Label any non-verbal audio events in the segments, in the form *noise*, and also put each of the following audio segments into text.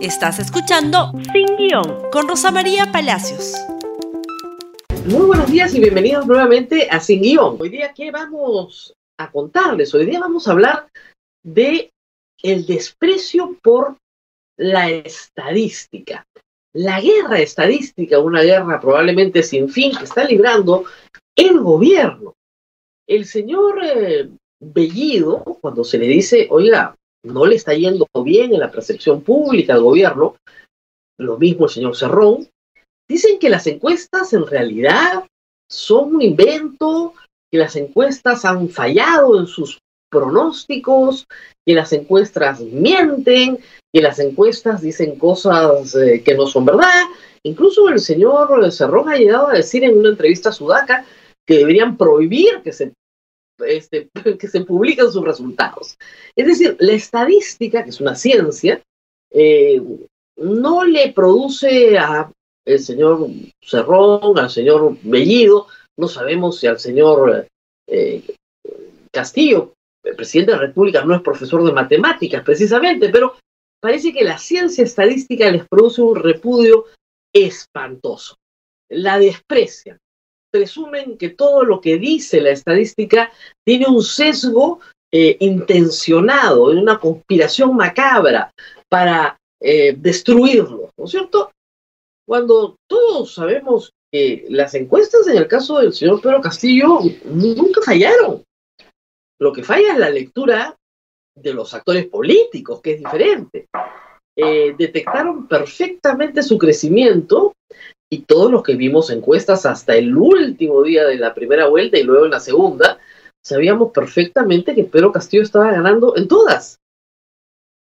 Estás escuchando Sin Guión con Rosa María Palacios. Muy buenos días y bienvenidos nuevamente a Sin Guión. Hoy día, ¿qué vamos a contarles? Hoy día vamos a hablar de el desprecio por la estadística. La guerra estadística, una guerra probablemente sin fin que está librando el gobierno. El señor eh, Bellido, cuando se le dice, oiga, no le está yendo bien en la percepción pública al gobierno, lo mismo el señor Cerrón, dicen que las encuestas en realidad son un invento, que las encuestas han fallado en sus pronósticos, que las encuestas mienten, que las encuestas dicen cosas eh, que no son verdad. Incluso el señor Cerrón ha llegado a decir en una entrevista a Sudaca que deberían prohibir que se este, *laughs* que se publican sus resultados. Es decir, la estadística, que es una ciencia, eh, no le produce al señor Cerrón, al señor Bellido, no sabemos si al señor eh, Castillo, el presidente de la República, no es profesor de matemáticas precisamente, pero parece que la ciencia estadística les produce un repudio espantoso. La desprecian presumen que todo lo que dice la estadística tiene un sesgo eh, intencionado, una conspiración macabra para eh, destruirlo, ¿no es cierto? Cuando todos sabemos que las encuestas en el caso del señor Pedro Castillo nunca fallaron. Lo que falla es la lectura de los actores políticos, que es diferente. Eh, detectaron perfectamente su crecimiento y todos los que vimos encuestas hasta el último día de la primera vuelta y luego en la segunda, sabíamos perfectamente que Pedro Castillo estaba ganando en todas.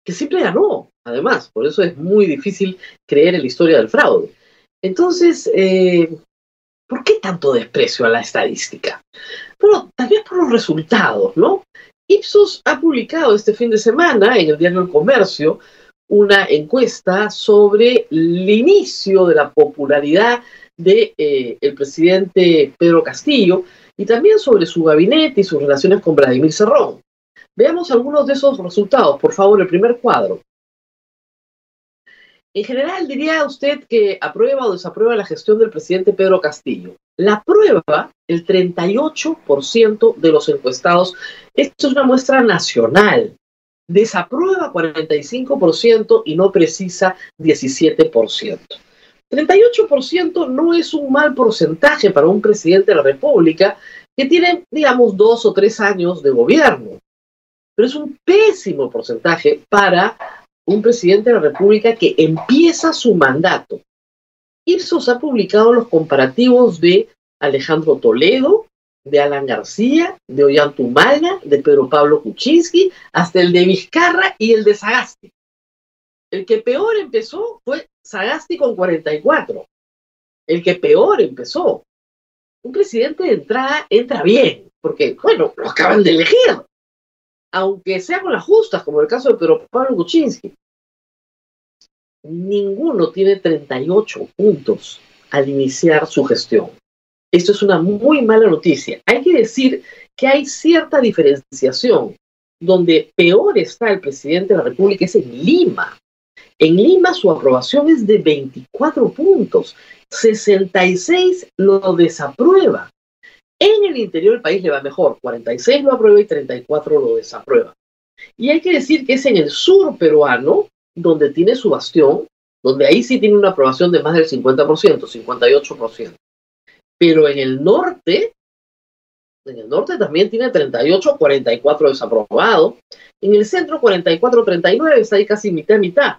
Que siempre ganó, además. Por eso es muy difícil creer en la historia del fraude. Entonces, eh, ¿por qué tanto desprecio a la estadística? Bueno, también por los resultados, ¿no? Ipsos ha publicado este fin de semana en el diario El Comercio una encuesta sobre el inicio de la popularidad del de, eh, presidente Pedro Castillo y también sobre su gabinete y sus relaciones con Vladimir Cerrón. Veamos algunos de esos resultados, por favor, el primer cuadro. En general, diría usted que aprueba o desaprueba la gestión del presidente Pedro Castillo. La prueba, el 38% de los encuestados. Esto es una muestra nacional desaprueba 45% y no precisa 17%. 38% no es un mal porcentaje para un presidente de la República que tiene, digamos, dos o tres años de gobierno, pero es un pésimo porcentaje para un presidente de la República que empieza su mandato. Ipsos ha publicado los comparativos de Alejandro Toledo, de Alan García, de Ollantumala, de Pedro Pablo Kuczynski, hasta el de Vizcarra y el de Sagasti. El que peor empezó fue Sagasti con 44. El que peor empezó. Un presidente de entrada entra bien, porque, bueno, lo acaban de elegir. Aunque sea con las justas, como el caso de Pedro Pablo Kuczynski. Ninguno tiene 38 puntos al iniciar su gestión. Esto es una muy mala noticia. Hay que decir que hay cierta diferenciación. Donde peor está el presidente de la República es en Lima. En Lima su aprobación es de 24 puntos, 66 lo desaprueba. En el interior del país le va mejor, 46 lo aprueba y 34 lo desaprueba. Y hay que decir que es en el sur peruano donde tiene su bastión, donde ahí sí tiene una aprobación de más del 50%, 58% pero en el norte, en el norte también tiene 38, 44 desaprobado. En el centro 44, 39, está ahí casi mitad, mitad.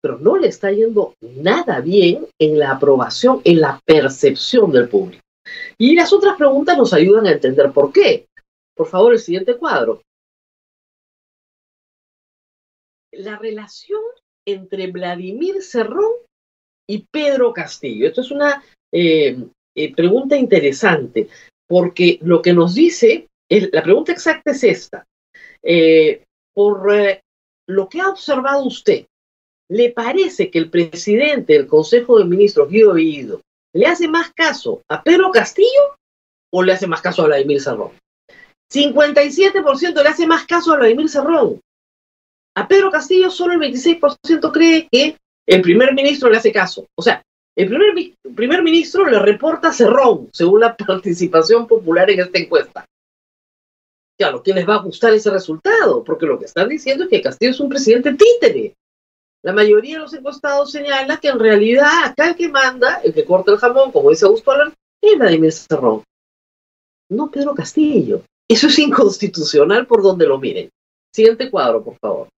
Pero no le está yendo nada bien en la aprobación, en la percepción del público. Y las otras preguntas nos ayudan a entender por qué. Por favor, el siguiente cuadro. La relación entre Vladimir Cerrón y Pedro Castillo. Esto es una eh, eh, pregunta interesante, porque lo que nos dice, la pregunta exacta es esta. Eh, por eh, lo que ha observado usted, ¿le parece que el presidente del Consejo de Ministros, Guido Bellido, le hace más caso a Pedro Castillo o le hace más caso a Vladimir Cerrón? 57% le hace más caso a Vladimir Cerrón. A Pedro Castillo solo el 26% cree que el primer ministro le hace caso. O sea, el primer, primer ministro le reporta Cerrón, según la *laughs* participación popular en esta encuesta. Claro, ¿quién les va a gustar ese resultado? Porque lo que están diciendo es que Castillo es un presidente títere. La mayoría de los encuestados señala que en realidad acá el que manda, el que corta el jamón, como dice Augusto Alan, es Vladimir Cerrón. No Pedro Castillo. Eso es inconstitucional por donde lo miren. Siguiente cuadro, por favor.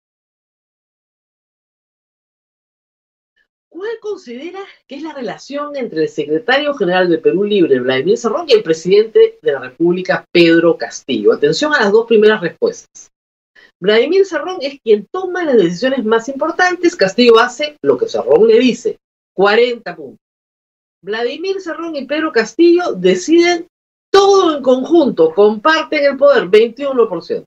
¿Cuál considera que es la relación entre el secretario general de Perú Libre, Vladimir Cerrón, y el presidente de la República, Pedro Castillo? Atención a las dos primeras respuestas. Vladimir Cerrón es quien toma las decisiones más importantes, Castillo hace lo que Cerrón le dice, 40 puntos. Vladimir Cerrón y Pedro Castillo deciden todo en conjunto, comparten el poder, 21%.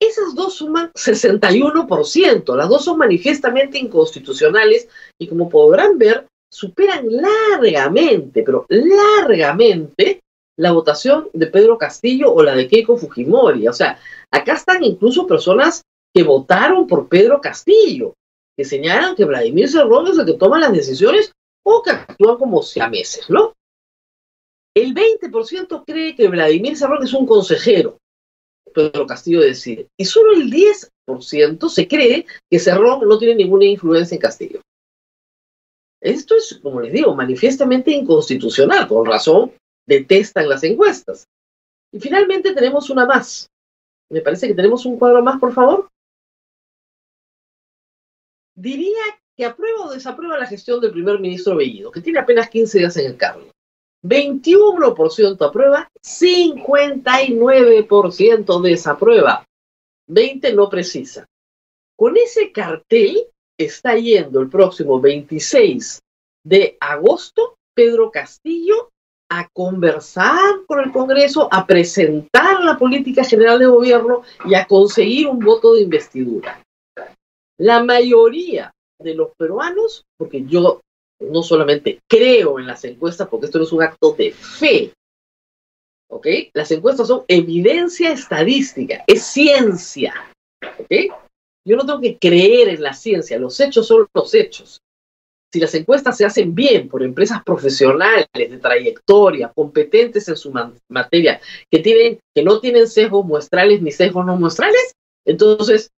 Esas dos suman 61%, las dos son manifiestamente inconstitucionales y como podrán ver, superan largamente, pero largamente, la votación de Pedro Castillo o la de Keiko Fujimori. O sea, acá están incluso personas que votaron por Pedro Castillo, que señalan que Vladimir Cerrón es el que toma las decisiones o que actúan como siameses, ¿no? El 20% cree que Vladimir Cerrón es un consejero, Pedro Castillo decide. Y solo el 10% se cree que Cerrón no tiene ninguna influencia en Castillo. Esto es, como les digo, manifiestamente inconstitucional. Con razón, detestan las encuestas. Y finalmente tenemos una más. Me parece que tenemos un cuadro más, por favor. Diría que aprueba o desaprueba la gestión del primer ministro Bellido, que tiene apenas 15 días en el cargo. 21% aprueba, 59% desaprueba, 20 no precisa. Con ese cartel está yendo el próximo 26 de agosto Pedro Castillo a conversar con el Congreso, a presentar la política general de gobierno y a conseguir un voto de investidura. La mayoría de los peruanos, porque yo no solamente creo en las encuestas, porque esto no es un acto de fe. ¿Ok? Las encuestas son evidencia estadística, es ciencia. ¿Ok? Yo no tengo que creer en la ciencia, los hechos son los hechos. Si las encuestas se hacen bien por empresas profesionales de trayectoria, competentes en su materia, que, tienen, que no tienen sesgos muestrales ni sesgos no muestrales, entonces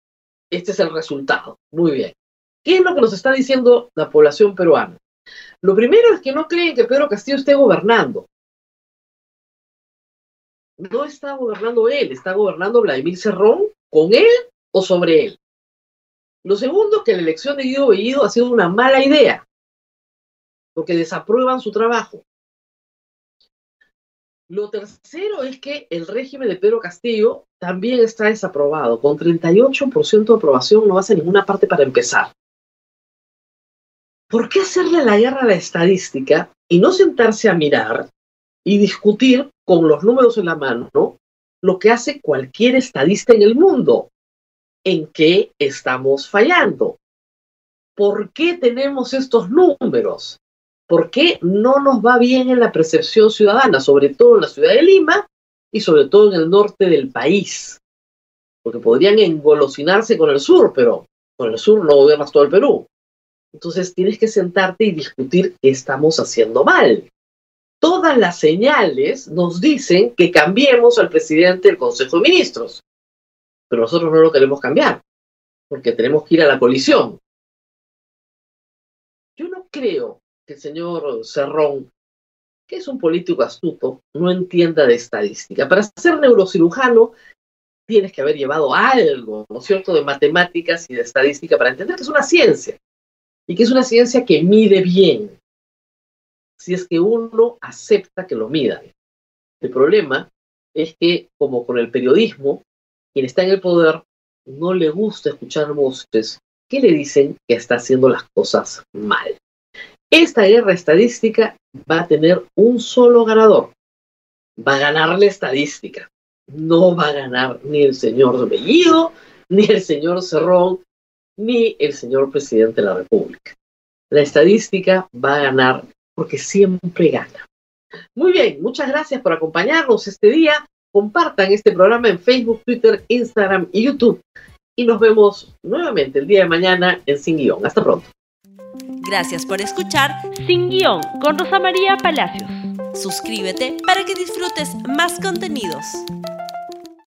este es el resultado. Muy bien. ¿Qué es lo que nos está diciendo la población peruana? Lo primero es que no creen que Pedro Castillo esté gobernando. No está gobernando él, está gobernando Vladimir Cerrón con él o sobre él. Lo segundo, que la elección de Guido Bellido ha sido una mala idea, porque desaprueban su trabajo. Lo tercero es que el régimen de Pedro Castillo también está desaprobado. Con 38% de aprobación no hace ninguna parte para empezar. ¿Por qué hacerle la guerra a la estadística y no sentarse a mirar y discutir con los números en la mano lo que hace cualquier estadista en el mundo? ¿En qué estamos fallando? ¿Por qué tenemos estos números? ¿Por qué no nos va bien en la percepción ciudadana, sobre todo en la ciudad de Lima y sobre todo en el norte del país? Porque podrían engolosinarse con el sur, pero con el sur no gobiernas todo el Perú. Entonces tienes que sentarte y discutir qué estamos haciendo mal. Todas las señales nos dicen que cambiemos al presidente del Consejo de Ministros, pero nosotros no lo queremos cambiar, porque tenemos que ir a la colisión. Yo no creo que el señor Cerrón, que es un político astuto, no entienda de estadística. Para ser neurocirujano tienes que haber llevado algo, ¿no es cierto?, de matemáticas y de estadística para entender que es una ciencia y que es una ciencia que mide bien, si es que uno acepta que lo midan. El problema es que, como con el periodismo, quien está en el poder no le gusta escuchar voces que le dicen que está haciendo las cosas mal. Esta guerra estadística va a tener un solo ganador. Va a ganar la estadística. No va a ganar ni el señor Bellido, ni el señor Cerrón, ni el señor presidente de la República. La estadística va a ganar porque siempre gana. Muy bien, muchas gracias por acompañarnos este día. Compartan este programa en Facebook, Twitter, Instagram y YouTube. y nos vemos nuevamente el día de mañana en Sin Guión. Hasta pronto. Gracias por escuchar Sin Guión con Rosa María Palacios. Suscríbete para que disfrutes más contenidos.